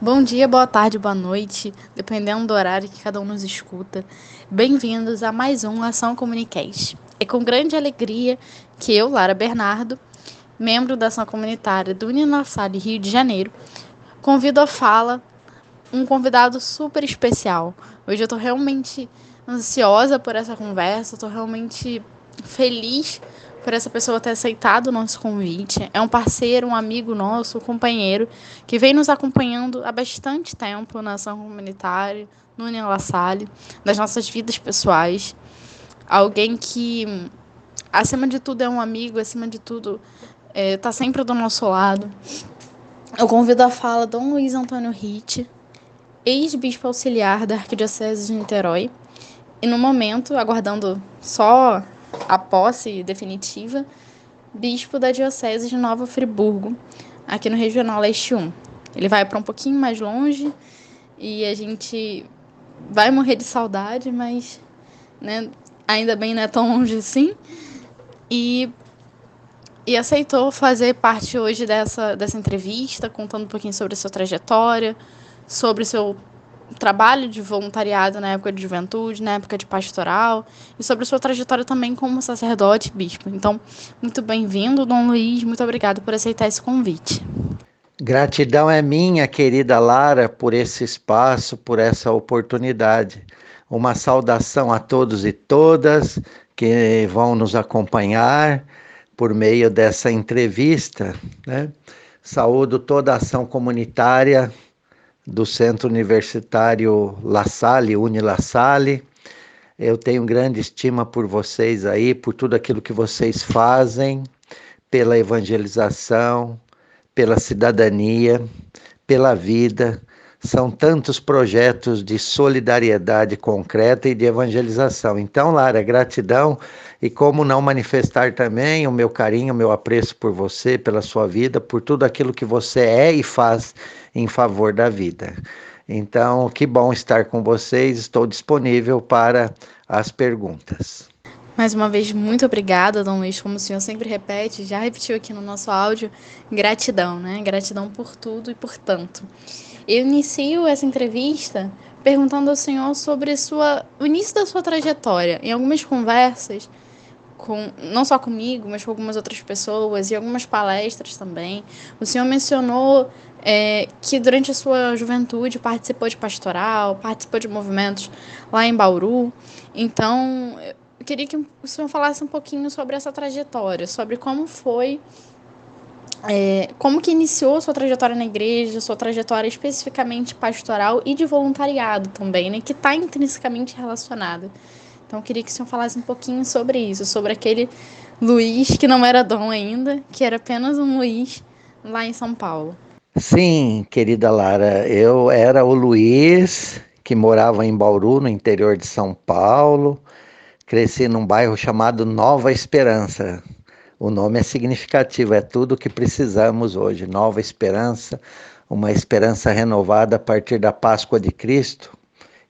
Bom dia, boa tarde, boa noite, dependendo do horário que cada um nos escuta. Bem-vindos a mais um Ação Comunicast. É com grande alegria que eu, Lara Bernardo, membro da ação comunitária do Uninassale Rio de Janeiro, convido a fala um convidado super especial. Hoje eu estou realmente ansiosa por essa conversa, estou realmente feliz por essa pessoa ter aceitado o nosso convite. É um parceiro, um amigo nosso, um companheiro, que vem nos acompanhando há bastante tempo na ação comunitária, no União La Salle, nas nossas vidas pessoais. Alguém que, acima de tudo, é um amigo, acima de tudo, está é, tá sempre do nosso lado. Eu convido a fala Dom Luiz Antônio Ritt, ex-bispo auxiliar da Arquidiocese de Niterói, e no momento, aguardando só a posse definitiva, bispo da Diocese de Nova Friburgo, aqui no Regional Leste 1. Ele vai para um pouquinho mais longe e a gente vai morrer de saudade, mas né, ainda bem não é tão longe assim. E, e aceitou fazer parte hoje dessa, dessa entrevista, contando um pouquinho sobre a sua trajetória, sobre seu trabalho de voluntariado na época de juventude, na época de pastoral, e sobre sua trajetória também como sacerdote e bispo. Então, muito bem-vindo, Dom Luiz, muito obrigado por aceitar esse convite. Gratidão é minha, querida Lara, por esse espaço, por essa oportunidade. Uma saudação a todos e todas que vão nos acompanhar por meio dessa entrevista. Né? Saúdo toda a ação comunitária do Centro Universitário La Salle, Uni La Salle. Eu tenho grande estima por vocês aí, por tudo aquilo que vocês fazem, pela evangelização, pela cidadania, pela vida. São tantos projetos de solidariedade concreta e de evangelização. Então, Lara, gratidão e como não manifestar também o meu carinho, o meu apreço por você, pela sua vida, por tudo aquilo que você é e faz em favor da vida. Então, que bom estar com vocês. Estou disponível para as perguntas. Mais uma vez, muito obrigada, Dom Luiz. Como o senhor sempre repete, já repetiu aqui no nosso áudio, gratidão, né? Gratidão por tudo e por tanto. Eu inicio essa entrevista perguntando ao senhor sobre sua, o início da sua trajetória. Em algumas conversas, com, não só comigo, mas com algumas outras pessoas e algumas palestras também, o senhor mencionou é, que durante a sua juventude participou de pastoral, participou de movimentos lá em Bauru. Então, eu queria que o senhor falasse um pouquinho sobre essa trajetória, sobre como foi, é, como que iniciou sua trajetória na igreja, sua trajetória especificamente pastoral e de voluntariado também, né, que está intrinsecamente relacionada. Então, eu queria que o senhor falasse um pouquinho sobre isso, sobre aquele Luiz que não era dom ainda, que era apenas um Luiz lá em São Paulo. Sim, querida Lara, eu era o Luiz, que morava em Bauru, no interior de São Paulo. Cresci num bairro chamado Nova Esperança. O nome é significativo, é tudo o que precisamos hoje. Nova Esperança, uma esperança renovada a partir da Páscoa de Cristo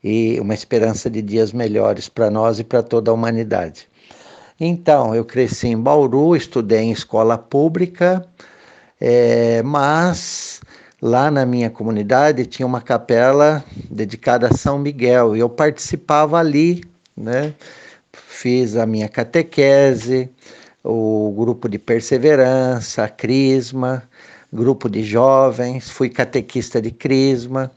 e uma esperança de dias melhores para nós e para toda a humanidade. Então, eu cresci em Bauru, estudei em escola pública, é, mas lá na minha comunidade tinha uma capela dedicada a São Miguel e eu participava ali, né? Fiz a minha catequese, o grupo de perseverança, a crisma, grupo de jovens, fui catequista de crisma,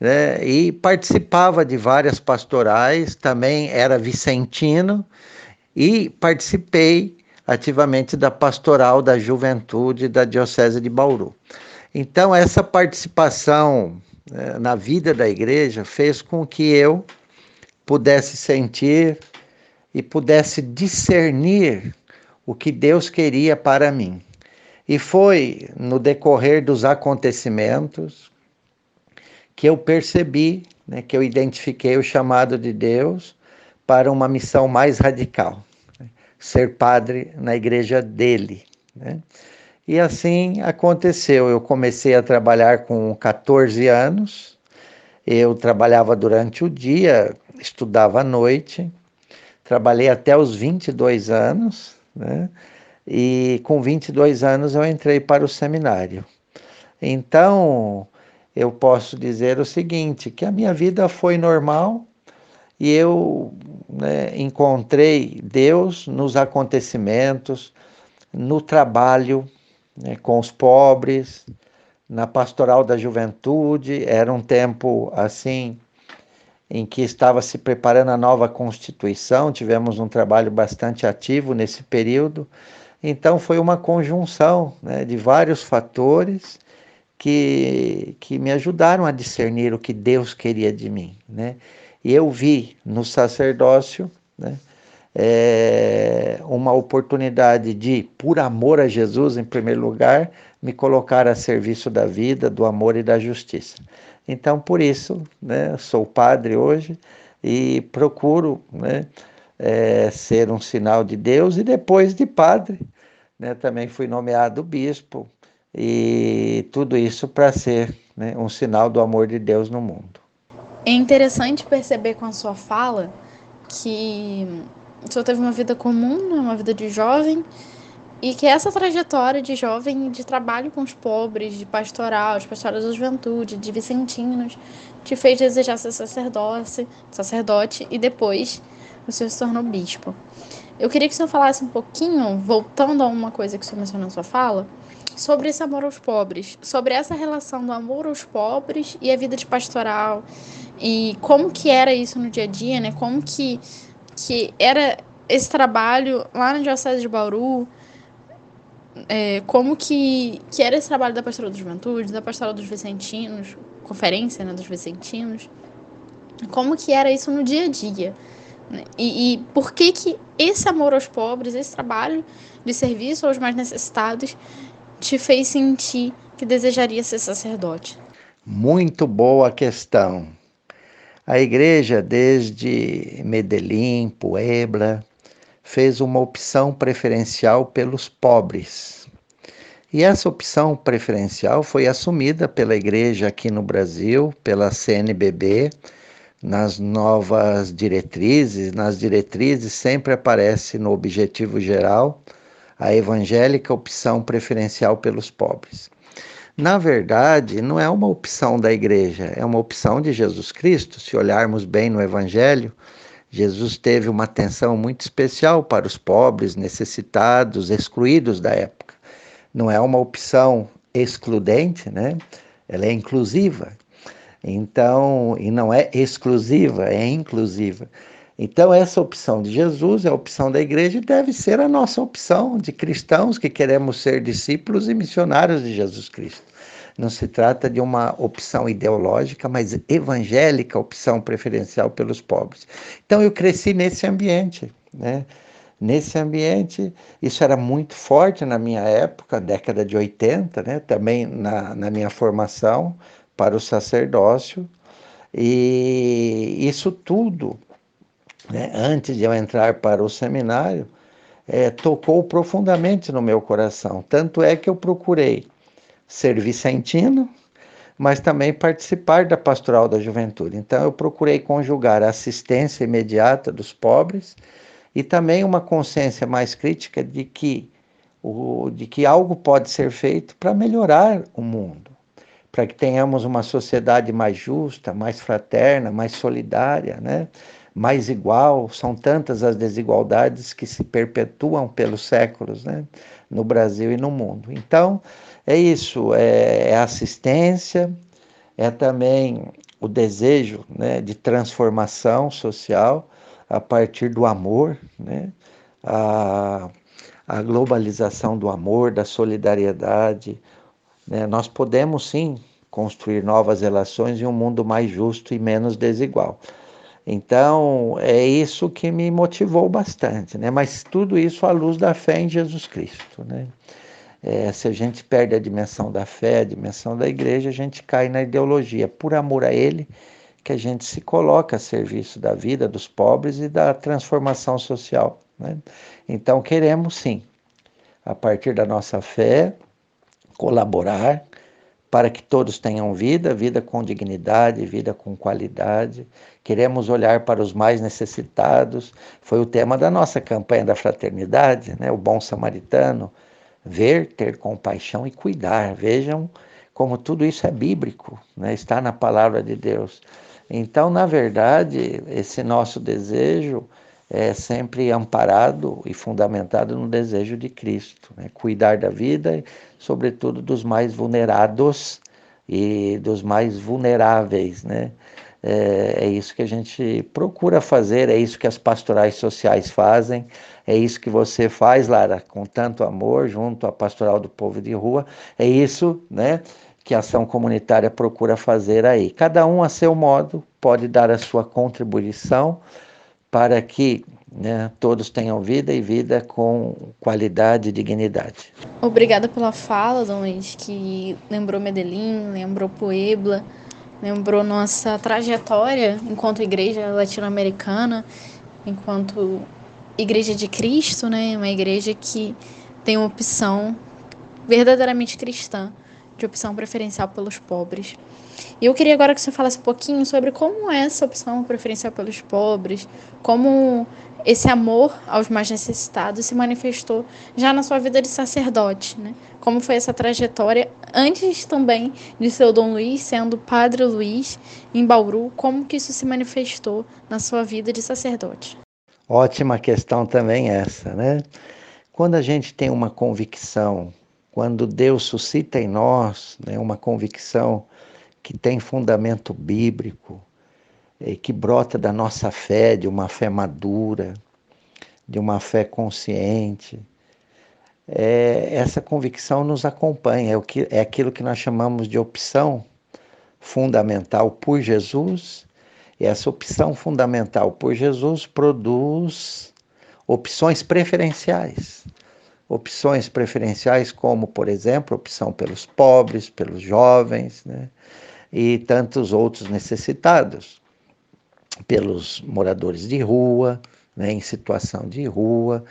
né? E participava de várias pastorais, também era vicentino e participei ativamente da pastoral da juventude da Diocese de Bauru. Então, essa participação né, na vida da igreja fez com que eu pudesse sentir e pudesse discernir o que Deus queria para mim. E foi no decorrer dos acontecimentos que eu percebi, né, que eu identifiquei o chamado de Deus para uma missão mais radical ser padre na igreja dele. Né? E assim aconteceu. Eu comecei a trabalhar com 14 anos, Eu trabalhava durante o dia, estudava à noite, trabalhei até os 22 anos, né? E com 22 anos eu entrei para o seminário. Então, eu posso dizer o seguinte, que a minha vida foi normal e eu né, encontrei Deus nos acontecimentos, no trabalho né, com os pobres, na pastoral da juventude. Era um tempo assim em que estava se preparando a nova Constituição, tivemos um trabalho bastante ativo nesse período. Então, foi uma conjunção né, de vários fatores que, que me ajudaram a discernir o que Deus queria de mim. Né? E eu vi no sacerdócio né, é, uma oportunidade de, por amor a Jesus, em primeiro lugar, me colocar a serviço da vida, do amor e da justiça. Então, por isso, né, sou padre hoje e procuro né, é, ser um sinal de Deus, e depois de padre, né, também fui nomeado bispo, e tudo isso para ser né, um sinal do amor de Deus no mundo. É interessante perceber com a sua fala que o senhor teve uma vida comum, né, uma vida de jovem, e que essa trajetória de jovem de trabalho com os pobres, de pastoral, de pastoral da juventude, de vicentinos, te fez desejar ser sacerdote, sacerdote e depois o senhor se tornou bispo. Eu queria que o senhor falasse um pouquinho, voltando a uma coisa que o senhor mencionou na sua fala, sobre esse amor aos pobres, sobre essa relação do amor aos pobres e a vida de pastoral, e como que era isso no dia a dia, né? Como que, que era esse trabalho lá na Diocese de Bauru, é, como que, que era esse trabalho da Pastoral da Juventude, da Pastoral dos Vicentinos, conferência né, dos Vicentinos, como que era isso no dia a dia. E, e por que que esse amor aos pobres, esse trabalho de serviço aos mais necessitados, te fez sentir que desejaria ser sacerdote? Muito boa questão. A igreja, desde Medellín, Puebla, fez uma opção preferencial pelos pobres. E essa opção preferencial foi assumida pela igreja aqui no Brasil, pela CNBB, nas novas diretrizes. Nas diretrizes sempre aparece no objetivo geral a evangélica opção preferencial pelos pobres. Na verdade, não é uma opção da igreja, é uma opção de Jesus Cristo. Se olharmos bem no Evangelho, Jesus teve uma atenção muito especial para os pobres, necessitados, excluídos da época. Não é uma opção excludente, né? Ela é inclusiva. Então, e não é exclusiva, é inclusiva. Então, essa opção de Jesus é a opção da igreja e deve ser a nossa opção de cristãos que queremos ser discípulos e missionários de Jesus Cristo. Não se trata de uma opção ideológica, mas evangélica, opção preferencial pelos pobres. Então, eu cresci nesse ambiente, né? Nesse ambiente, isso era muito forte na minha época, década de 80, né? Também na, na minha formação para o sacerdócio. E isso tudo né, antes de eu entrar para o seminário, é, tocou profundamente no meu coração. Tanto é que eu procurei ser vicentino, mas também participar da pastoral da juventude. Então, eu procurei conjugar a assistência imediata dos pobres e também uma consciência mais crítica de que, o, de que algo pode ser feito para melhorar o mundo, para que tenhamos uma sociedade mais justa, mais fraterna, mais solidária, né? Mais igual. São tantas as desigualdades que se perpetuam pelos séculos né? no Brasil e no mundo. Então, é isso: é, é assistência, é também o desejo né, de transformação social a partir do amor, né? a, a globalização do amor, da solidariedade. Né? Nós podemos sim construir novas relações em um mundo mais justo e menos desigual. Então, é isso que me motivou bastante, né? Mas tudo isso à luz da fé em Jesus Cristo, né? É, se a gente perde a dimensão da fé, a dimensão da igreja, a gente cai na ideologia. Por amor a Ele, que a gente se coloca a serviço da vida dos pobres e da transformação social. Né? Então, queremos sim, a partir da nossa fé, colaborar para que todos tenham vida, vida com dignidade, vida com qualidade. Queremos olhar para os mais necessitados. Foi o tema da nossa campanha da fraternidade, né? O bom samaritano, ver, ter compaixão e cuidar. Vejam como tudo isso é bíblico, né? Está na palavra de Deus. Então, na verdade, esse nosso desejo é sempre amparado e fundamentado no desejo de Cristo, né? cuidar da vida, sobretudo dos mais vulnerados e dos mais vulneráveis, né? É, é, isso que a gente procura fazer, é isso que as pastorais sociais fazem, é isso que você faz, Lara, com tanto amor, junto à Pastoral do Povo de Rua, é isso, né? Que a ação comunitária procura fazer aí. Cada um a seu modo pode dar a sua contribuição para que né, todos tenham vida e vida com qualidade e dignidade. Obrigada pela fala, Dom Luiz, que lembrou Medellín, lembrou Puebla, lembrou nossa trajetória enquanto igreja latino-americana, enquanto igreja de Cristo, né, uma igreja que tem uma opção verdadeiramente cristã, de opção preferencial pelos pobres. E eu queria agora que você falasse um pouquinho sobre como é essa opção preferencial pelos pobres, como esse amor aos mais necessitados se manifestou já na sua vida de sacerdote, né? Como foi essa trajetória antes também de seu Dom Luiz, sendo Padre Luiz em Bauru, como que isso se manifestou na sua vida de sacerdote? Ótima questão também essa, né? Quando a gente tem uma convicção, quando Deus suscita em nós né, uma convicção que tem fundamento bíblico, que brota da nossa fé, de uma fé madura, de uma fé consciente. É, essa convicção nos acompanha, é, o que, é aquilo que nós chamamos de opção fundamental por Jesus. E essa opção fundamental por Jesus produz opções preferenciais. Opções preferenciais, como, por exemplo, opção pelos pobres, pelos jovens, né? E tantos outros necessitados, pelos moradores de rua, né, em situação de rua,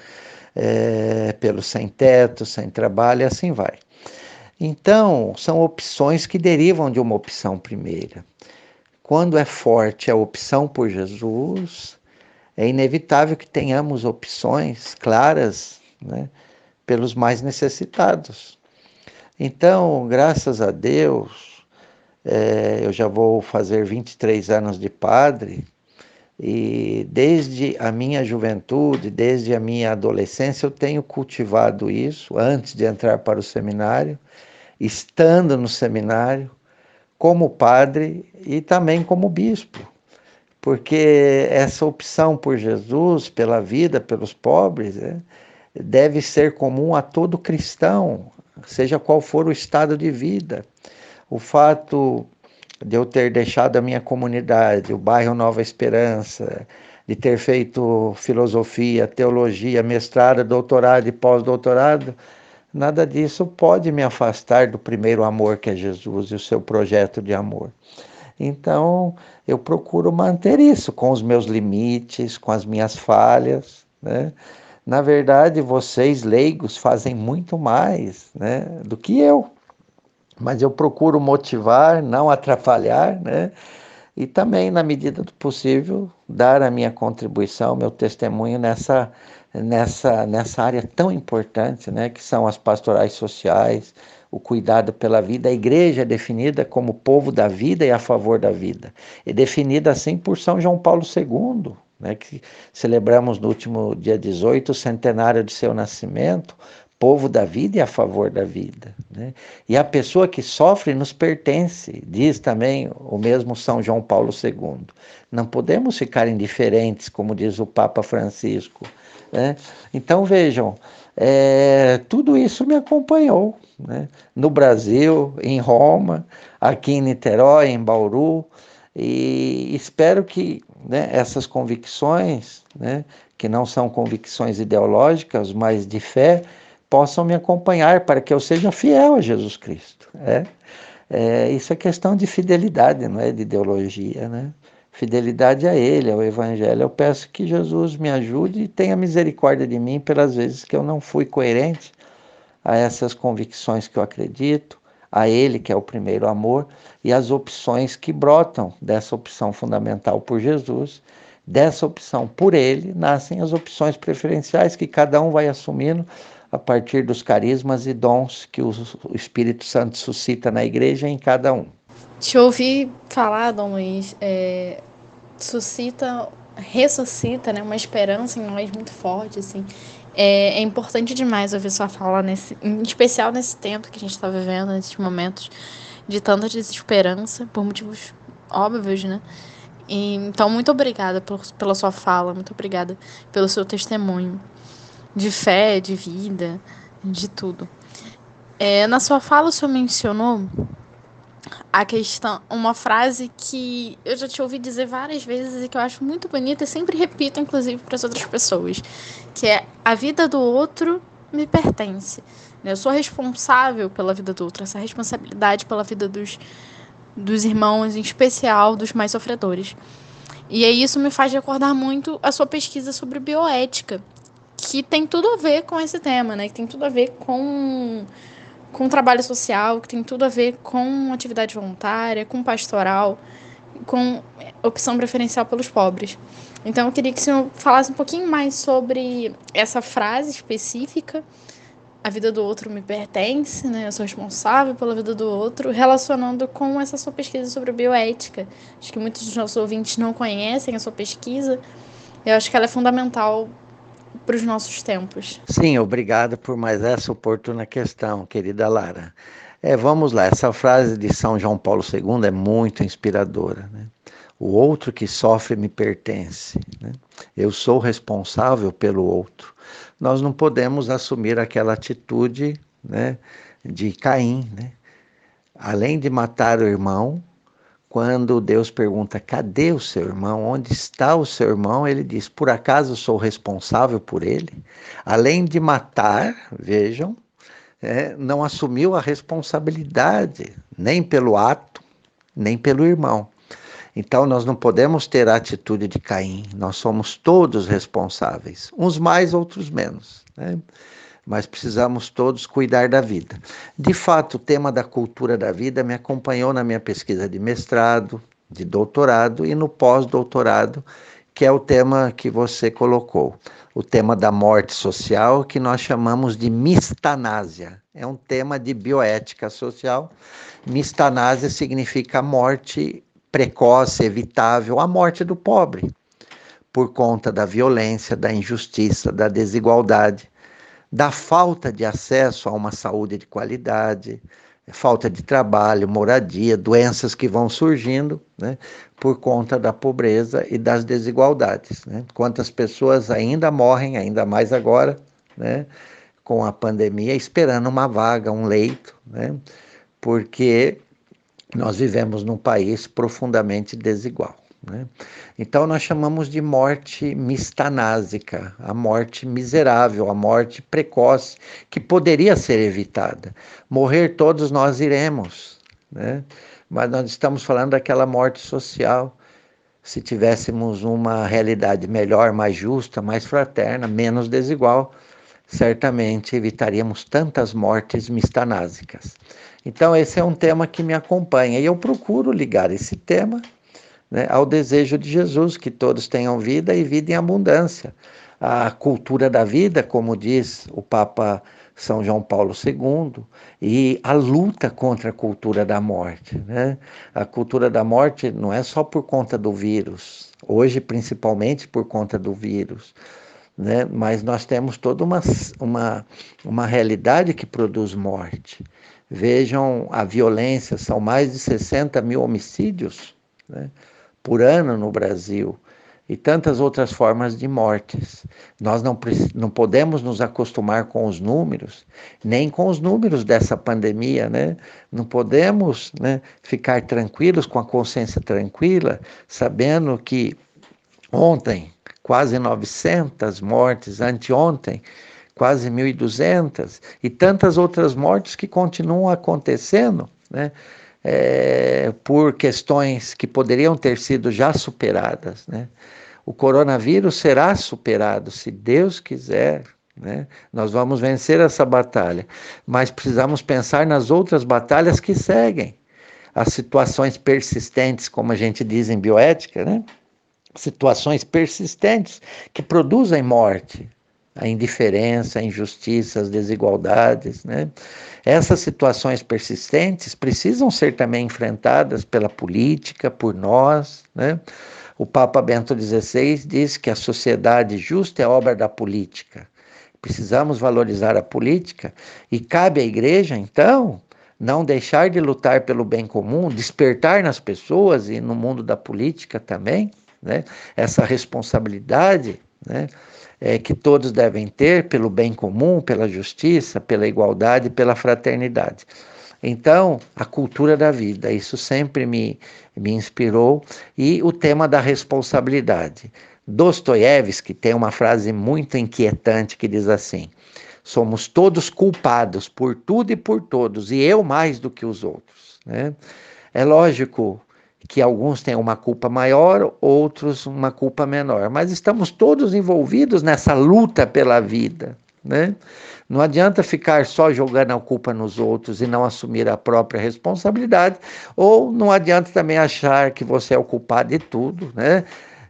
é, pelos sem teto, sem trabalho, e assim vai. Então, são opções que derivam de uma opção primeira. Quando é forte a opção por Jesus, é inevitável que tenhamos opções claras né, pelos mais necessitados. Então, graças a Deus, é, eu já vou fazer 23 anos de padre e desde a minha juventude, desde a minha adolescência, eu tenho cultivado isso antes de entrar para o seminário, estando no seminário, como padre e também como bispo. Porque essa opção por Jesus, pela vida, pelos pobres, é, deve ser comum a todo cristão, seja qual for o estado de vida o fato de eu ter deixado a minha comunidade, o bairro Nova Esperança, de ter feito filosofia, teologia, mestrado, doutorado e pós-doutorado, nada disso pode me afastar do primeiro amor que é Jesus e o seu projeto de amor. Então, eu procuro manter isso com os meus limites, com as minhas falhas, né? Na verdade, vocês leigos fazem muito mais, né, do que eu mas eu procuro motivar, não atrapalhar, né? E também, na medida do possível, dar a minha contribuição, meu testemunho nessa, nessa, nessa área tão importante, né? Que são as pastorais sociais, o cuidado pela vida. A igreja é definida como povo da vida e a favor da vida. É definida assim por São João Paulo II, né, que celebramos no último dia 18, o centenário de seu nascimento, povo da vida e a favor da vida. Né? E a pessoa que sofre nos pertence, diz também o mesmo São João Paulo II. Não podemos ficar indiferentes, como diz o Papa Francisco. Né? Então vejam, é, tudo isso me acompanhou né? no Brasil, em Roma, aqui em Niterói, em Bauru, e espero que né, essas convicções, né, que não são convicções ideológicas, mas de fé, possam me acompanhar para que eu seja fiel a Jesus Cristo. É, é, isso é questão de fidelidade, não é de ideologia, né? Fidelidade a Ele, ao Evangelho. Eu peço que Jesus me ajude e tenha misericórdia de mim pelas vezes que eu não fui coerente a essas convicções que eu acredito, a Ele, que é o primeiro amor, e as opções que brotam dessa opção fundamental por Jesus. Dessa opção por Ele, nascem as opções preferenciais que cada um vai assumindo a partir dos carismas e dons que o Espírito Santo suscita na igreja em cada um. Te ouvi falar, Dom Luiz, é, suscita, ressuscita né, uma esperança em nós muito forte, assim. É, é, importante demais ouvir sua fala, nesse, em especial nesse tempo que a gente está vivendo, nesses momentos de tanta desesperança, por motivos óbvios, né? E, então, muito obrigada por, pela sua fala, muito obrigada pelo seu testemunho de fé, de vida, de tudo. É, na sua fala, o senhor mencionou a questão, uma frase que eu já te ouvi dizer várias vezes e que eu acho muito bonita e sempre repito, inclusive, para as outras pessoas, que é a vida do outro me pertence. Eu sou responsável pela vida do outro, essa responsabilidade pela vida dos, dos irmãos, em especial dos mais sofredores. E aí isso me faz recordar muito a sua pesquisa sobre bioética, que tem tudo a ver com esse tema, né? Que tem tudo a ver com com trabalho social, que tem tudo a ver com atividade voluntária, com pastoral, com opção preferencial pelos pobres. Então, eu queria que o senhor falasse um pouquinho mais sobre essa frase específica, a vida do outro me pertence, né? Eu sou responsável pela vida do outro, relacionando com essa sua pesquisa sobre bioética. Acho que muitos dos nossos ouvintes não conhecem a sua pesquisa. Eu acho que ela é fundamental para os nossos tempos. Sim, obrigado por mais essa oportuna questão, querida Lara. É, vamos lá, essa frase de São João Paulo II é muito inspiradora. Né? O outro que sofre me pertence. Né? Eu sou responsável pelo outro. Nós não podemos assumir aquela atitude né, de Caim. Né? Além de matar o irmão, quando Deus pergunta: cadê o seu irmão? Onde está o seu irmão? Ele diz: por acaso sou responsável por ele? Além de matar, vejam, é, não assumiu a responsabilidade, nem pelo ato, nem pelo irmão. Então nós não podemos ter a atitude de Caim, nós somos todos responsáveis, uns mais, outros menos. Né? Mas precisamos todos cuidar da vida. De fato, o tema da cultura da vida me acompanhou na minha pesquisa de mestrado, de doutorado e no pós-doutorado, que é o tema que você colocou, o tema da morte social, que nós chamamos de mistanásia. É um tema de bioética social. Mistanásia significa morte precoce, evitável, a morte do pobre, por conta da violência, da injustiça, da desigualdade da falta de acesso a uma saúde de qualidade, falta de trabalho, moradia, doenças que vão surgindo né, por conta da pobreza e das desigualdades. Né? Quantas pessoas ainda morrem, ainda mais agora, né, com a pandemia, esperando uma vaga, um leito, né, porque nós vivemos num país profundamente desigual. Né? Então, nós chamamos de morte mistanásica, a morte miserável, a morte precoce, que poderia ser evitada. Morrer todos nós iremos, né? mas nós estamos falando daquela morte social. Se tivéssemos uma realidade melhor, mais justa, mais fraterna, menos desigual, certamente evitaríamos tantas mortes mistanásicas. Então, esse é um tema que me acompanha e eu procuro ligar esse tema né, ao desejo de Jesus, que todos tenham vida e vida em abundância. A cultura da vida, como diz o Papa São João Paulo II, e a luta contra a cultura da morte. Né? A cultura da morte não é só por conta do vírus, hoje principalmente por conta do vírus. Né? Mas nós temos toda uma, uma, uma realidade que produz morte. Vejam a violência, são mais de 60 mil homicídios. Né? Por ano no Brasil e tantas outras formas de mortes. Nós não, não podemos nos acostumar com os números, nem com os números dessa pandemia, né? Não podemos né, ficar tranquilos, com a consciência tranquila, sabendo que ontem quase 900 mortes, anteontem quase 1.200 e tantas outras mortes que continuam acontecendo, né? É, por questões que poderiam ter sido já superadas. Né? O coronavírus será superado, se Deus quiser, Né? Nós vamos vencer essa batalha, mas precisamos pensar nas outras batalhas que seguem. As situações persistentes, como a gente diz em bioética, né? situações persistentes que produzem morte, a indiferença, a injustiça, as desigualdades. Né? Essas situações persistentes precisam ser também enfrentadas pela política, por nós. Né? O Papa Bento XVI diz que a sociedade justa é obra da política. Precisamos valorizar a política e cabe à igreja, então, não deixar de lutar pelo bem comum, despertar nas pessoas e no mundo da política também, né? essa responsabilidade né? É, que todos devem ter pelo bem comum, pela justiça, pela igualdade, pela fraternidade. Então, a cultura da vida, isso sempre me, me inspirou, e o tema da responsabilidade. Dostoiévski tem uma frase muito inquietante que diz assim: Somos todos culpados por tudo e por todos, e eu mais do que os outros. Né? É lógico que alguns têm uma culpa maior, outros uma culpa menor, mas estamos todos envolvidos nessa luta pela vida. Né? Não adianta ficar só jogando a culpa nos outros e não assumir a própria responsabilidade, ou não adianta também achar que você é o culpado de tudo, né?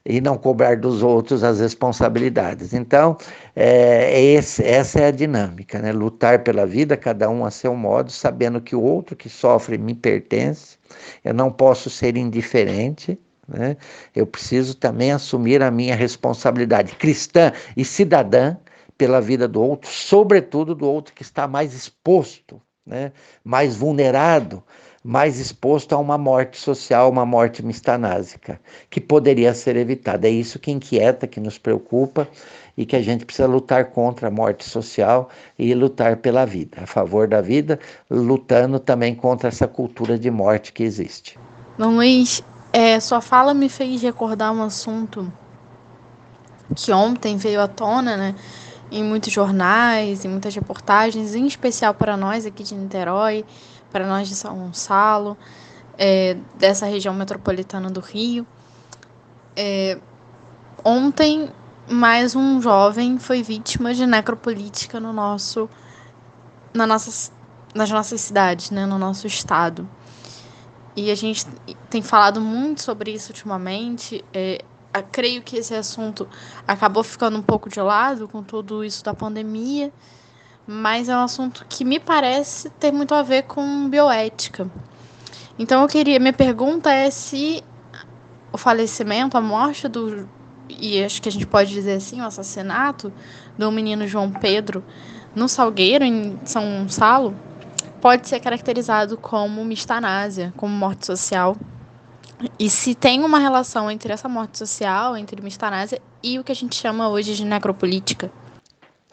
E não cobrar dos outros as responsabilidades. Então, é, esse, essa é a dinâmica, né? lutar pela vida, cada um a seu modo, sabendo que o outro que sofre me pertence, eu não posso ser indiferente, né? eu preciso também assumir a minha responsabilidade cristã e cidadã pela vida do outro, sobretudo do outro que está mais exposto, né? mais vulnerado, mais exposto a uma morte social, uma morte mistanásica, que poderia ser evitada. É isso que inquieta, que nos preocupa e que a gente precisa lutar contra a morte social e lutar pela vida, a favor da vida, lutando também contra essa cultura de morte que existe. Luiz, é, sua fala me fez recordar um assunto que ontem veio à tona, né? Em muitos jornais, em muitas reportagens, em especial para nós aqui de Niterói, para nós de São Gonçalo, é, dessa região metropolitana do Rio. É, ontem, mais um jovem foi vítima de necropolítica no nosso, na nossa, nas nossas cidades, né, no nosso estado. E a gente tem falado muito sobre isso ultimamente. É, creio que esse assunto acabou ficando um pouco de lado com tudo isso da pandemia mas é um assunto que me parece ter muito a ver com bioética. Então eu queria, minha pergunta é se o falecimento, a morte do e acho que a gente pode dizer assim, o assassinato do menino João Pedro no Salgueiro em São Gonçalo pode ser caracterizado como mistanásia, como morte social. E se tem uma relação entre essa morte social, entre mistanásia e o que a gente chama hoje de necropolítica.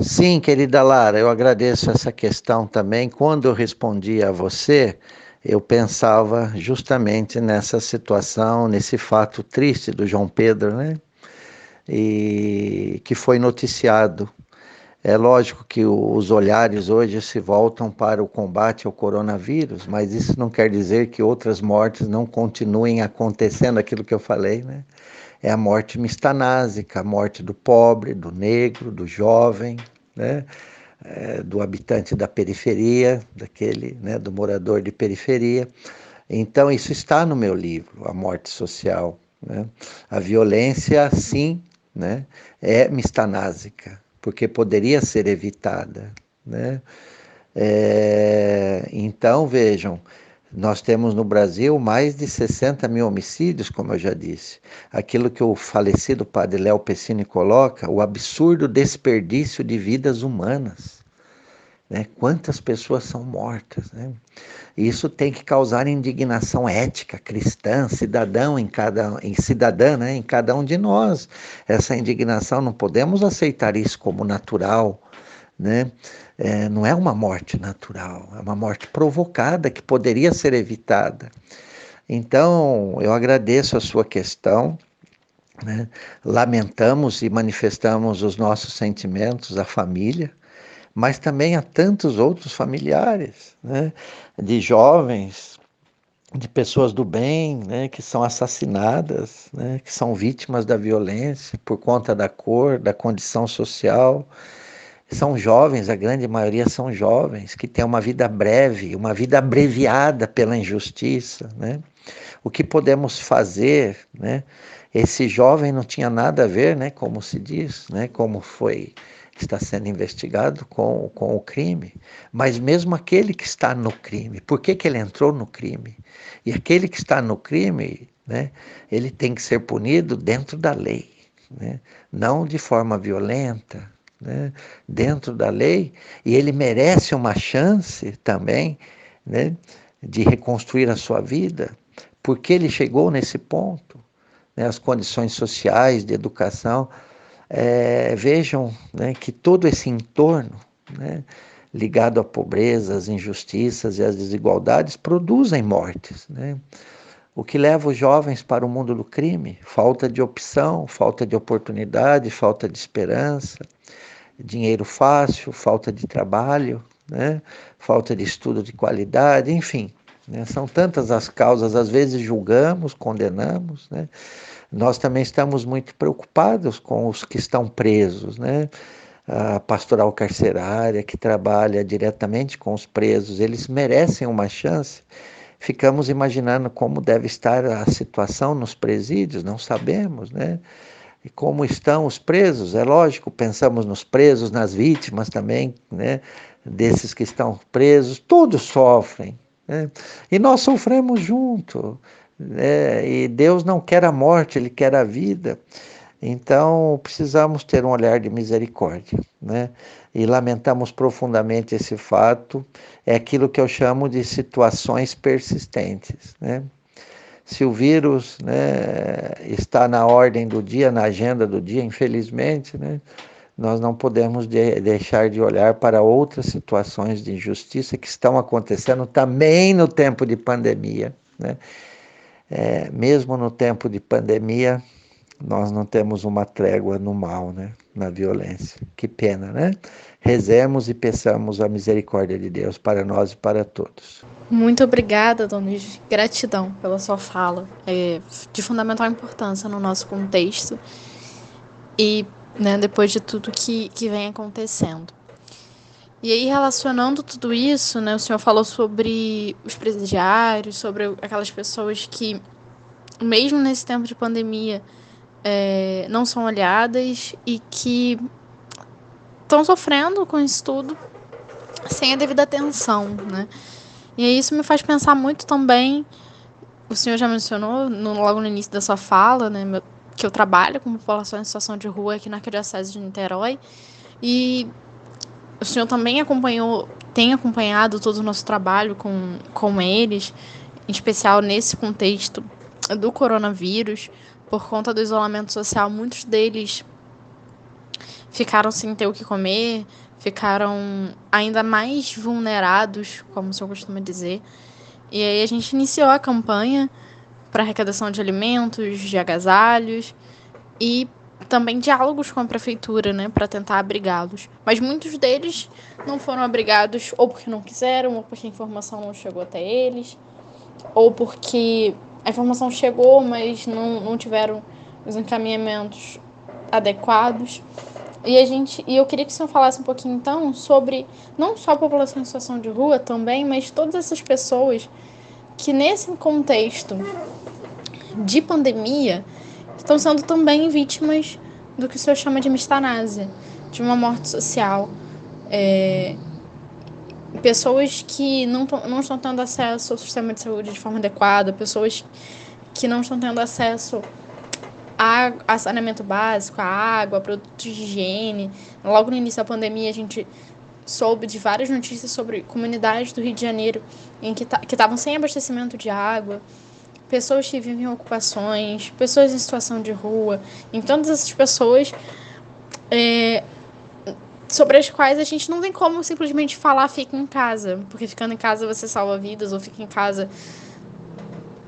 Sim, querida Lara, eu agradeço essa questão também. Quando eu respondi a você, eu pensava justamente nessa situação, nesse fato triste do João Pedro, né? E que foi noticiado. É lógico que os olhares hoje se voltam para o combate ao coronavírus, mas isso não quer dizer que outras mortes não continuem acontecendo, aquilo que eu falei, né? É a morte mistanásica, a morte do pobre, do negro, do jovem, né? É, do habitante da periferia, daquele, né, do morador de periferia. Então isso está no meu livro, a morte social. Né? A violência, sim, né, é mistanásica, porque poderia ser evitada. Né? É, então vejam, nós temos no Brasil mais de 60 mil homicídios, como eu já disse. Aquilo que o falecido padre Léo Pessini coloca, o absurdo desperdício de vidas humanas. Né? Quantas pessoas são mortas? Né? Isso tem que causar indignação ética, cristã, cidadão em cada, em cidadã, né? em cada um de nós. Essa indignação não podemos aceitar isso como natural, né? É, não é uma morte natural, é uma morte provocada que poderia ser evitada. Então, eu agradeço a sua questão. Né? Lamentamos e manifestamos os nossos sentimentos à família, mas também a tantos outros familiares, né? de jovens, de pessoas do bem, né? que são assassinadas, né? que são vítimas da violência por conta da cor, da condição social são jovens, a grande maioria são jovens, que têm uma vida breve, uma vida abreviada pela injustiça. Né? O que podemos fazer? Né? Esse jovem não tinha nada a ver, né, como se diz, né, como foi está sendo investigado com, com o crime, mas mesmo aquele que está no crime, por que, que ele entrou no crime? E aquele que está no crime, né, ele tem que ser punido dentro da lei, né, não de forma violenta, né, dentro da lei, e ele merece uma chance também né, de reconstruir a sua vida, porque ele chegou nesse ponto, né, as condições sociais, de educação. É, vejam né, que todo esse entorno né, ligado à pobreza, às injustiças e às desigualdades produzem mortes. Né? O que leva os jovens para o mundo do crime? Falta de opção, falta de oportunidade, falta de esperança, dinheiro fácil, falta de trabalho, né? falta de estudo de qualidade, enfim. Né? São tantas as causas, às vezes julgamos, condenamos. Né? Nós também estamos muito preocupados com os que estão presos. Né? A pastoral carcerária, que trabalha diretamente com os presos, eles merecem uma chance. Ficamos imaginando como deve estar a situação nos presídios, não sabemos, né? E como estão os presos. É lógico, pensamos nos presos, nas vítimas também, né? desses que estão presos, todos sofrem. Né? E nós sofremos junto. Né? E Deus não quer a morte, Ele quer a vida. Então precisamos ter um olhar de misericórdia, né? E lamentamos profundamente esse fato. É aquilo que eu chamo de situações persistentes, né? Se o vírus né, está na ordem do dia, na agenda do dia, infelizmente, né, nós não podemos de deixar de olhar para outras situações de injustiça que estão acontecendo também no tempo de pandemia. Né? É, mesmo no tempo de pandemia, nós não temos uma trégua no mal, né? na violência. Que pena, né? Rezemos e peçamos a misericórdia de Deus para nós e para todos. Muito obrigada, Dona Gratidão pela sua fala. É de fundamental importância no nosso contexto e né, depois de tudo que, que vem acontecendo. E aí, relacionando tudo isso, né, o senhor falou sobre os presidiários, sobre aquelas pessoas que, mesmo nesse tempo de pandemia, é, não são olhadas e que estão sofrendo com isso tudo sem a devida atenção, né? E isso me faz pensar muito também, o senhor já mencionou no, logo no início da sua fala, né, que eu trabalho com população em situação de rua aqui na Arquidiocese de Niterói, e o senhor também acompanhou, tem acompanhado todo o nosso trabalho com, com eles, em especial nesse contexto do coronavírus, por conta do isolamento social, muitos deles ficaram sem ter o que comer, ficaram ainda mais vulnerados, como o senhor costuma dizer. E aí a gente iniciou a campanha para arrecadação de alimentos, de agasalhos e também diálogos com a prefeitura, né, para tentar abrigá-los. Mas muitos deles não foram abrigados ou porque não quiseram, ou porque a informação não chegou até eles, ou porque a informação chegou, mas não, não tiveram os encaminhamentos adequados. E a gente, e eu queria que senhor falasse um pouquinho então sobre não só a população em situação de rua também, mas todas essas pessoas que nesse contexto de pandemia estão sendo também vítimas do que o senhor chama de mistanásia, de uma morte social. É, pessoas que não, não estão tendo acesso ao sistema de saúde de forma adequada, pessoas que não estão tendo acesso a, saneamento básico, a água, produtos de higiene. Logo no início da pandemia, a gente soube de várias notícias sobre comunidades do Rio de Janeiro em que estavam sem abastecimento de água, pessoas que vivem em ocupações, pessoas em situação de rua. Então, todas essas pessoas é, sobre as quais a gente não tem como simplesmente falar fica em casa, porque ficando em casa você salva vidas ou fica em casa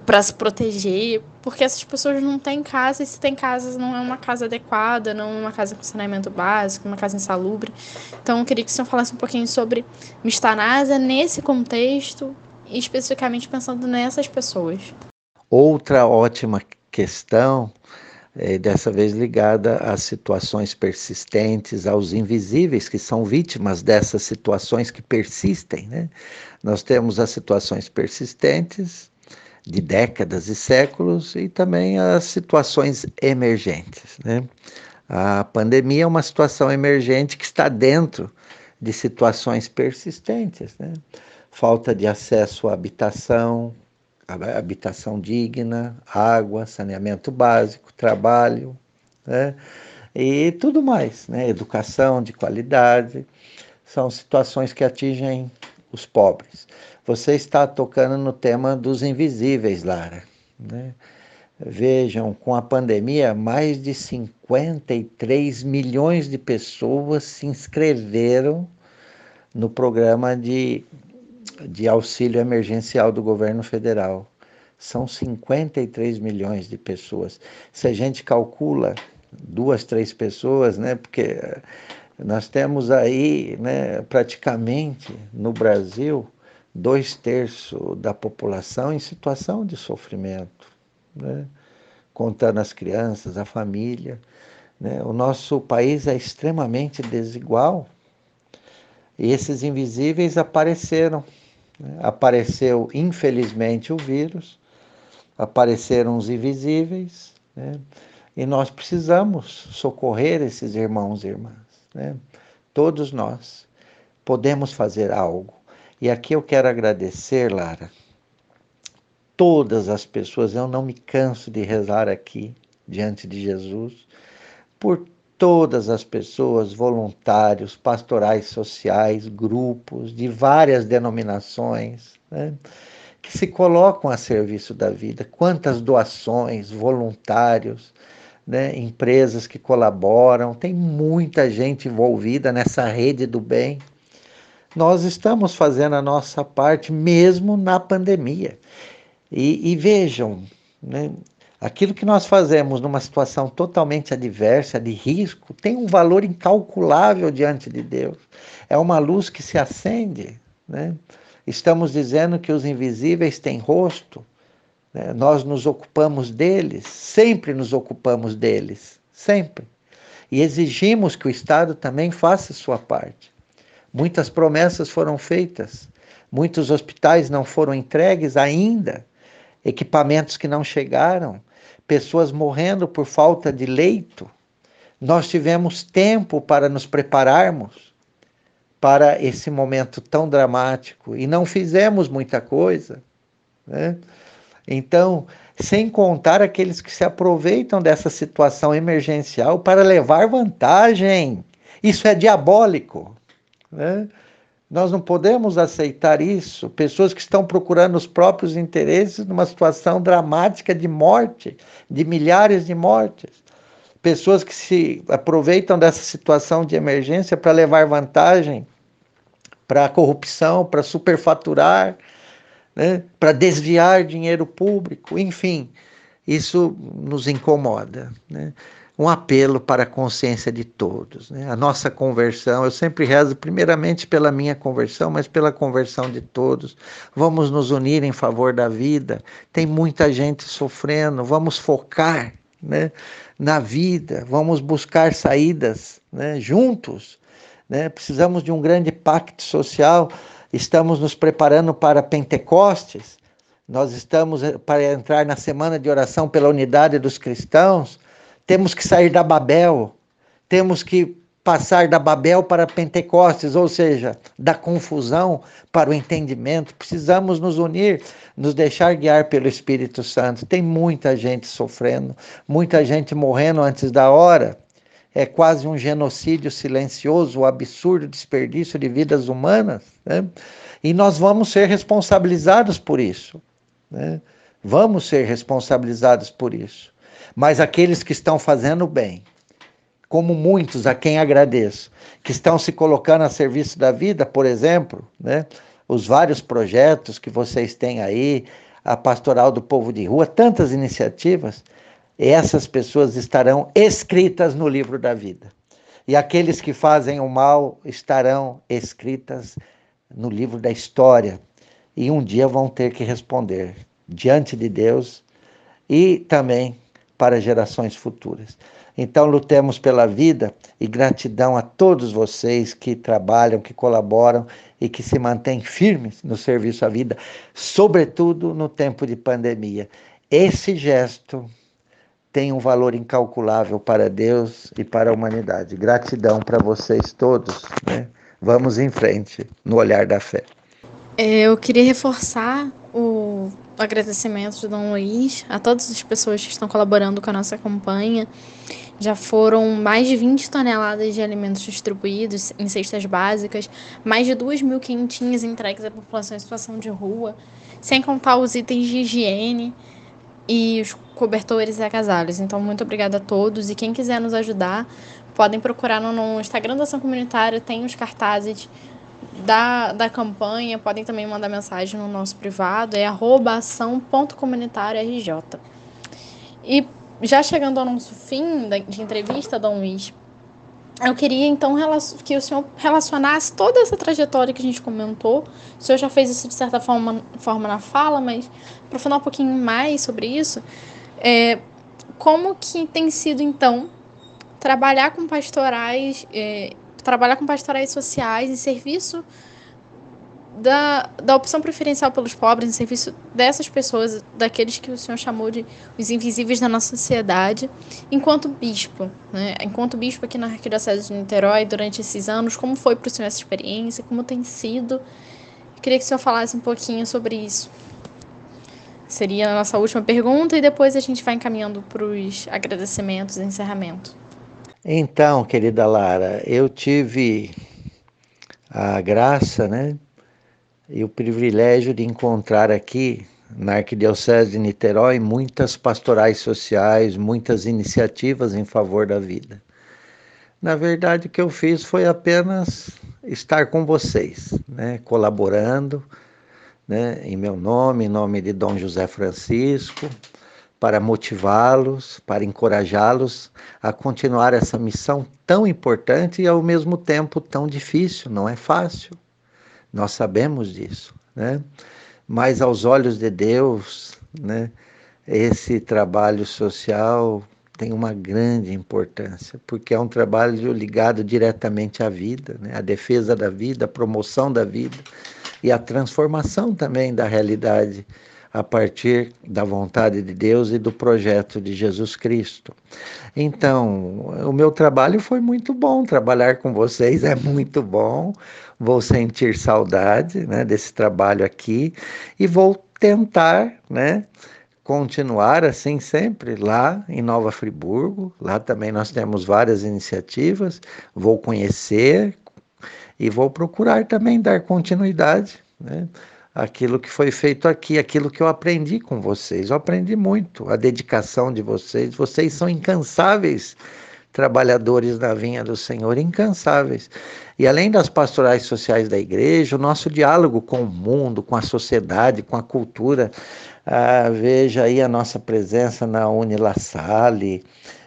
para se proteger, porque essas pessoas não têm casa e se tem casa não é uma casa adequada, não é uma casa com saneamento básico, uma casa insalubre. Então eu queria que o senhor falasse um pouquinho sobre Mistanásia nesse contexto e especificamente pensando nessas pessoas. Outra ótima questão é, dessa vez ligada às situações persistentes, aos invisíveis que são vítimas dessas situações que persistem. Né? Nós temos as situações persistentes de décadas e séculos e também as situações emergentes. Né? A pandemia é uma situação emergente que está dentro de situações persistentes, né? falta de acesso à habitação, habitação digna, água, saneamento básico, trabalho, né? e tudo mais, né? educação de qualidade, são situações que atingem os pobres. Você está tocando no tema dos invisíveis, Lara. Né? Vejam, com a pandemia, mais de 53 milhões de pessoas se inscreveram no programa de de auxílio emergencial do governo federal. São 53 milhões de pessoas. Se a gente calcula duas, três pessoas, né, porque nós temos aí né, praticamente no Brasil dois terços da população em situação de sofrimento, né, contando as crianças, a família. Né. O nosso país é extremamente desigual e esses invisíveis apareceram né? Apareceu, infelizmente, o vírus, apareceram os invisíveis, né? e nós precisamos socorrer esses irmãos e irmãs. Né? Todos nós podemos fazer algo. E aqui eu quero agradecer, Lara, todas as pessoas, eu não me canso de rezar aqui diante de Jesus, por todas as pessoas, voluntários, pastorais sociais, grupos de várias denominações, né, que se colocam a serviço da vida. Quantas doações, voluntários, né, empresas que colaboram, tem muita gente envolvida nessa rede do bem. Nós estamos fazendo a nossa parte mesmo na pandemia. E, e vejam, né, Aquilo que nós fazemos numa situação totalmente adversa, de risco, tem um valor incalculável diante de Deus. É uma luz que se acende. Né? Estamos dizendo que os invisíveis têm rosto, né? nós nos ocupamos deles, sempre nos ocupamos deles, sempre. E exigimos que o Estado também faça sua parte. Muitas promessas foram feitas, muitos hospitais não foram entregues ainda, equipamentos que não chegaram pessoas morrendo por falta de leito, nós tivemos tempo para nos prepararmos para esse momento tão dramático e não fizemos muita coisa. Né? Então, sem contar aqueles que se aproveitam dessa situação emergencial para levar vantagem. Isso é diabólico. Né? Nós não podemos aceitar isso. Pessoas que estão procurando os próprios interesses numa situação dramática de morte, de milhares de mortes. Pessoas que se aproveitam dessa situação de emergência para levar vantagem para a corrupção, para superfaturar, né? para desviar dinheiro público, enfim, isso nos incomoda. Né? Um apelo para a consciência de todos. Né? A nossa conversão, eu sempre rezo primeiramente pela minha conversão, mas pela conversão de todos. Vamos nos unir em favor da vida. Tem muita gente sofrendo, vamos focar né, na vida, vamos buscar saídas né, juntos. Né? Precisamos de um grande pacto social. Estamos nos preparando para Pentecostes. Nós estamos eh, para entrar na semana de oração pela unidade dos cristãos temos que sair da Babel, temos que passar da Babel para Pentecostes, ou seja, da confusão para o entendimento. Precisamos nos unir, nos deixar guiar pelo Espírito Santo. Tem muita gente sofrendo, muita gente morrendo antes da hora. É quase um genocídio silencioso, um absurdo desperdício de vidas humanas. Né? E nós vamos ser responsabilizados por isso. Né? Vamos ser responsabilizados por isso mas aqueles que estão fazendo bem, como muitos a quem agradeço, que estão se colocando a serviço da vida, por exemplo, né? os vários projetos que vocês têm aí, a Pastoral do Povo de Rua, tantas iniciativas, essas pessoas estarão escritas no livro da vida. E aqueles que fazem o mal estarão escritas no livro da história. E um dia vão ter que responder diante de Deus e também para gerações futuras. Então, lutemos pela vida e gratidão a todos vocês que trabalham, que colaboram e que se mantêm firmes no serviço à vida, sobretudo no tempo de pandemia. Esse gesto tem um valor incalculável para Deus e para a humanidade. Gratidão para vocês todos. Né? Vamos em frente no olhar da fé. É, eu queria reforçar agradecimento de Dom Luiz a todas as pessoas que estão colaborando com a nossa campanha. Já foram mais de 20 toneladas de alimentos distribuídos em cestas básicas, mais de 2 mil quentinhas entregues à população em situação de rua, sem contar os itens de higiene e os cobertores e agasalhos. Então, muito obrigada a todos. E quem quiser nos ajudar, podem procurar no Instagram da Ação Comunitária, tem os cartazes da, da campanha, podem também mandar mensagem no nosso privado, é ação.comunitáriorj. E já chegando ao nosso fim de entrevista, Dom Luiz, eu queria então que o senhor relacionasse toda essa trajetória que a gente comentou. O senhor já fez isso de certa forma, forma na fala, mas para falar um pouquinho mais sobre isso, é, como que tem sido então trabalhar com pastorais é, trabalhar com pastorais sociais em serviço da, da opção preferencial pelos pobres, em serviço dessas pessoas, daqueles que o senhor chamou de os invisíveis da nossa sociedade, enquanto bispo, né? enquanto bispo aqui na Arquidiocese de Niterói, durante esses anos, como foi para o senhor essa experiência, como tem sido? queria que o senhor falasse um pouquinho sobre isso. Seria a nossa última pergunta e depois a gente vai encaminhando para os agradecimentos e encerramento. Então, querida Lara, eu tive a graça, né, e o privilégio de encontrar aqui na Arquidiocese de Niterói muitas pastorais sociais, muitas iniciativas em favor da vida. Na verdade, o que eu fiz foi apenas estar com vocês, né, colaborando, né, em meu nome, em nome de Dom José Francisco, para motivá-los, para encorajá-los a continuar essa missão tão importante e ao mesmo tempo tão difícil, não é fácil. Nós sabemos disso, né? Mas aos olhos de Deus, né, esse trabalho social tem uma grande importância, porque é um trabalho ligado diretamente à vida, né? a defesa da vida, a promoção da vida e a transformação também da realidade a partir da vontade de Deus e do projeto de Jesus Cristo. Então, o meu trabalho foi muito bom, trabalhar com vocês é muito bom. Vou sentir saudade, né, desse trabalho aqui e vou tentar, né, continuar assim sempre lá em Nova Friburgo. Lá também nós temos várias iniciativas. Vou conhecer e vou procurar também dar continuidade, né? Aquilo que foi feito aqui, aquilo que eu aprendi com vocês. Eu aprendi muito a dedicação de vocês. Vocês são incansáveis trabalhadores da vinha do Senhor, incansáveis. E além das pastorais sociais da igreja, o nosso diálogo com o mundo, com a sociedade, com a cultura. Ah, veja aí a nossa presença na Unila Salle,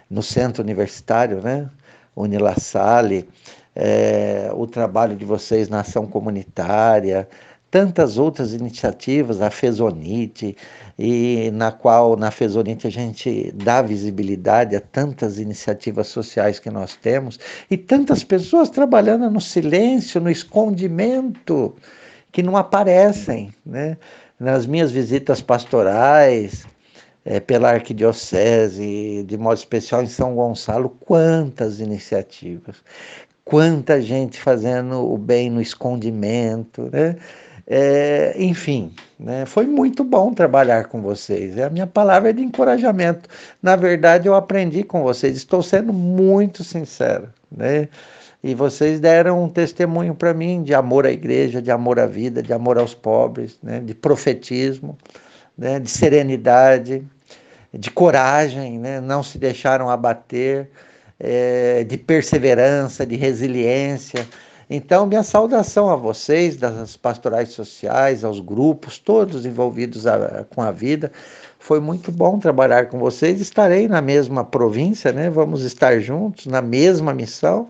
no centro universitário, né? Unila Salle, é, o trabalho de vocês na ação comunitária, tantas outras iniciativas, a Fezonite, e na qual na Fezonite a gente dá visibilidade a tantas iniciativas sociais que nós temos e tantas pessoas trabalhando no silêncio, no escondimento, que não aparecem, né? Nas minhas visitas pastorais, é, pela arquidiocese, de modo especial em São Gonçalo, quantas iniciativas, quanta gente fazendo o bem no escondimento, né? É, enfim, né, foi muito bom trabalhar com vocês. A minha palavra é de encorajamento. Na verdade, eu aprendi com vocês, estou sendo muito sincero. Né? E vocês deram um testemunho para mim de amor à igreja, de amor à vida, de amor aos pobres, né? de profetismo, né? de serenidade, de coragem, né? não se deixaram abater, é, de perseverança, de resiliência. Então, minha saudação a vocês, das pastorais sociais, aos grupos, todos envolvidos a, com a vida. Foi muito bom trabalhar com vocês. Estarei na mesma província, né? Vamos estar juntos na mesma missão.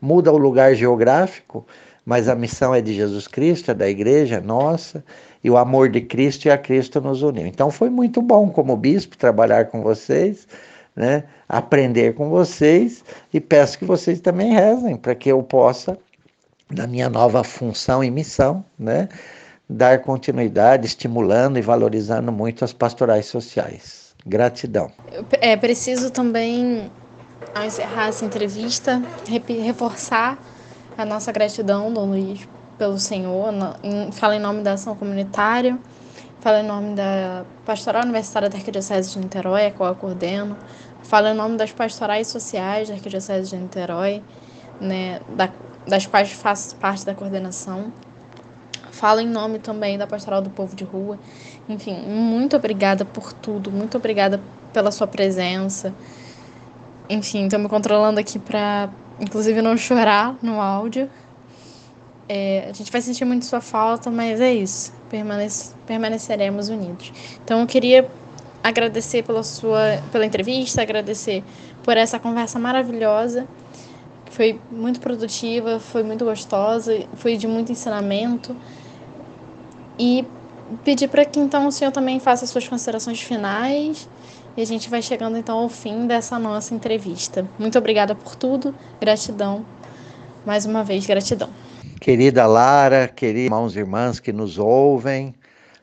Muda o lugar geográfico, mas a missão é de Jesus Cristo, é da igreja, é nossa, e o amor de Cristo e a Cristo nos uniu. Então foi muito bom como bispo trabalhar com vocês né, aprender com vocês e peço que vocês também rezem para que eu possa, na minha nova função e missão, né, dar continuidade, estimulando e valorizando muito as pastorais sociais. Gratidão. É preciso também, ao encerrar essa entrevista, reforçar a nossa gratidão, Dom Luiz, pelo Senhor. Fala em nome da ação comunitária Falo em nome da Pastoral Universitária da Arquidiocese de Niterói, a qual eu coordeno. Falo em nome das pastorais sociais da Arquidiocese de Niterói, né, da, das quais faço parte da coordenação. Falo em nome também da Pastoral do Povo de Rua. Enfim, muito obrigada por tudo, muito obrigada pela sua presença. Enfim, estou me controlando aqui para, inclusive, não chorar no áudio. É, a gente vai sentir muito sua falta, mas é isso. Permanece, permaneceremos unidos. Então, eu queria agradecer pela sua pela entrevista, agradecer por essa conversa maravilhosa. Foi muito produtiva, foi muito gostosa, foi de muito ensinamento. E pedir para que então o senhor também faça suas considerações finais. E a gente vai chegando então ao fim dessa nossa entrevista. Muito obrigada por tudo, gratidão. Mais uma vez, gratidão. Querida Lara, queridos irmãos e irmãs que nos ouvem,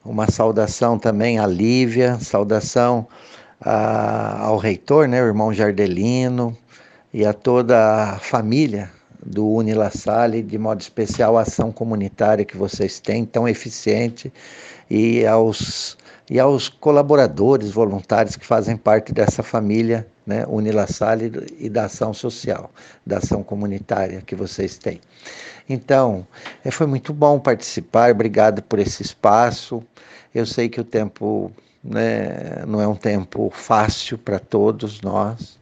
uma saudação também à Lívia, saudação a, ao reitor, né, o irmão Jardelino, e a toda a família do Unila Salle, de modo especial a ação comunitária que vocês têm, tão eficiente, e aos, e aos colaboradores voluntários que fazem parte dessa família né, Unila Salle e da ação social, da ação comunitária que vocês têm. Então, é, foi muito bom participar, obrigado por esse espaço. Eu sei que o tempo né, não é um tempo fácil para todos nós.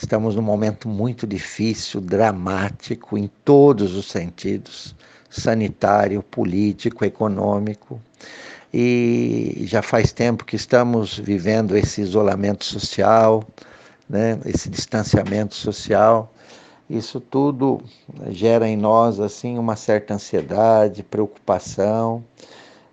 Estamos num momento muito difícil, dramático em todos os sentidos sanitário, político, econômico. E já faz tempo que estamos vivendo esse isolamento social, né, esse distanciamento social. Isso tudo gera em nós assim uma certa ansiedade, preocupação.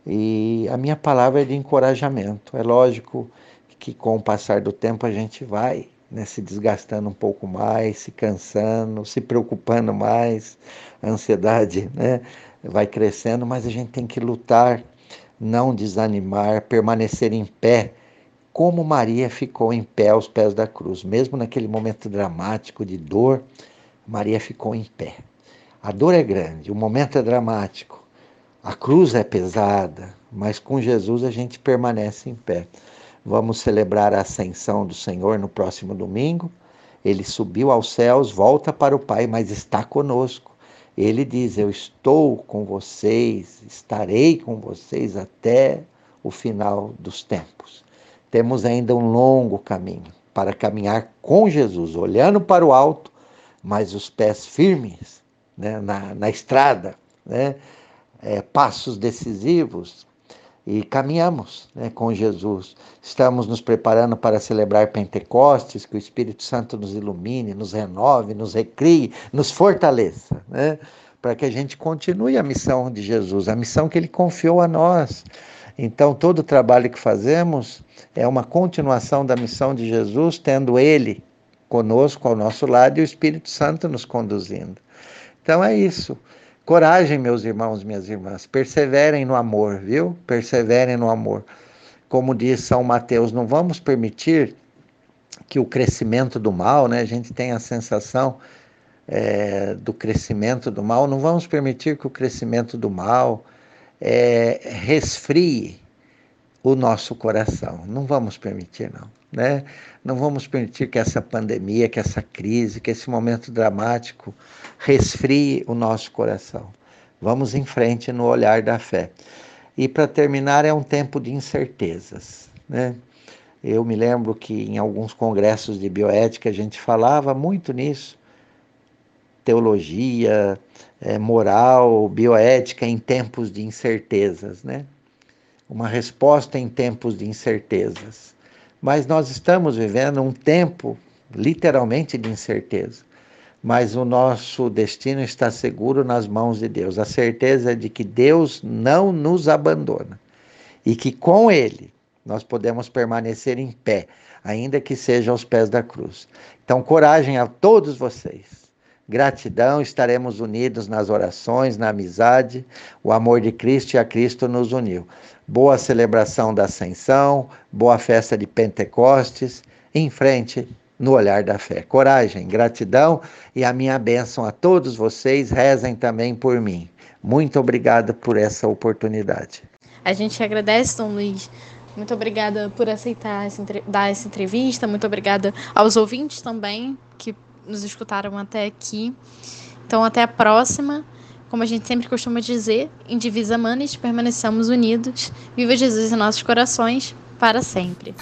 E a minha palavra é de encorajamento. É lógico que com o passar do tempo a gente vai né, se desgastando um pouco mais, se cansando, se preocupando mais, a ansiedade né, vai crescendo, mas a gente tem que lutar, não desanimar, permanecer em pé, como Maria ficou em pé aos pés da cruz, mesmo naquele momento dramático de dor Maria ficou em pé. A dor é grande, o momento é dramático, a cruz é pesada, mas com Jesus a gente permanece em pé. Vamos celebrar a ascensão do Senhor no próximo domingo. Ele subiu aos céus, volta para o Pai, mas está conosco. Ele diz: Eu estou com vocês, estarei com vocês até o final dos tempos. Temos ainda um longo caminho para caminhar com Jesus, olhando para o alto mas os pés firmes né, na, na estrada, né, é, passos decisivos, e caminhamos né, com Jesus. Estamos nos preparando para celebrar Pentecostes, que o Espírito Santo nos ilumine, nos renove, nos recrie, nos fortaleça, né, para que a gente continue a missão de Jesus, a missão que ele confiou a nós. Então, todo o trabalho que fazemos é uma continuação da missão de Jesus, tendo ele conosco ao nosso lado e o Espírito Santo nos conduzindo. Então é isso. Coragem, meus irmãos, minhas irmãs. Perseverem no amor, viu? Perseverem no amor. Como diz São Mateus, não vamos permitir que o crescimento do mal, né? A gente tem a sensação é, do crescimento do mal, não vamos permitir que o crescimento do mal é, resfrie o nosso coração. Não vamos permitir, não. Né? Não vamos permitir que essa pandemia, que essa crise, que esse momento dramático resfrie o nosso coração. Vamos em frente no olhar da fé. E para terminar, é um tempo de incertezas. Né? Eu me lembro que em alguns congressos de bioética a gente falava muito nisso. Teologia, é, moral, bioética em tempos de incertezas, né? uma resposta em tempos de incertezas. Mas nós estamos vivendo um tempo literalmente de incerteza. Mas o nosso destino está seguro nas mãos de Deus. A certeza de que Deus não nos abandona e que com Ele nós podemos permanecer em pé, ainda que seja aos pés da cruz. Então, coragem a todos vocês. Gratidão, estaremos unidos nas orações, na amizade. O amor de Cristo e a Cristo nos uniu. Boa celebração da Ascensão, boa festa de Pentecostes. Em frente, no olhar da fé. Coragem, gratidão e a minha bênção a todos vocês. Rezem também por mim. Muito obrigado por essa oportunidade. A gente agradece, Dom Luiz. Muito obrigada por aceitar essa, dar essa entrevista. Muito obrigada aos ouvintes também que nos escutaram até aqui. Então, até a próxima. Como a gente sempre costuma dizer, em Divisa Manes, permaneçamos unidos. Viva Jesus em nossos corações, para sempre.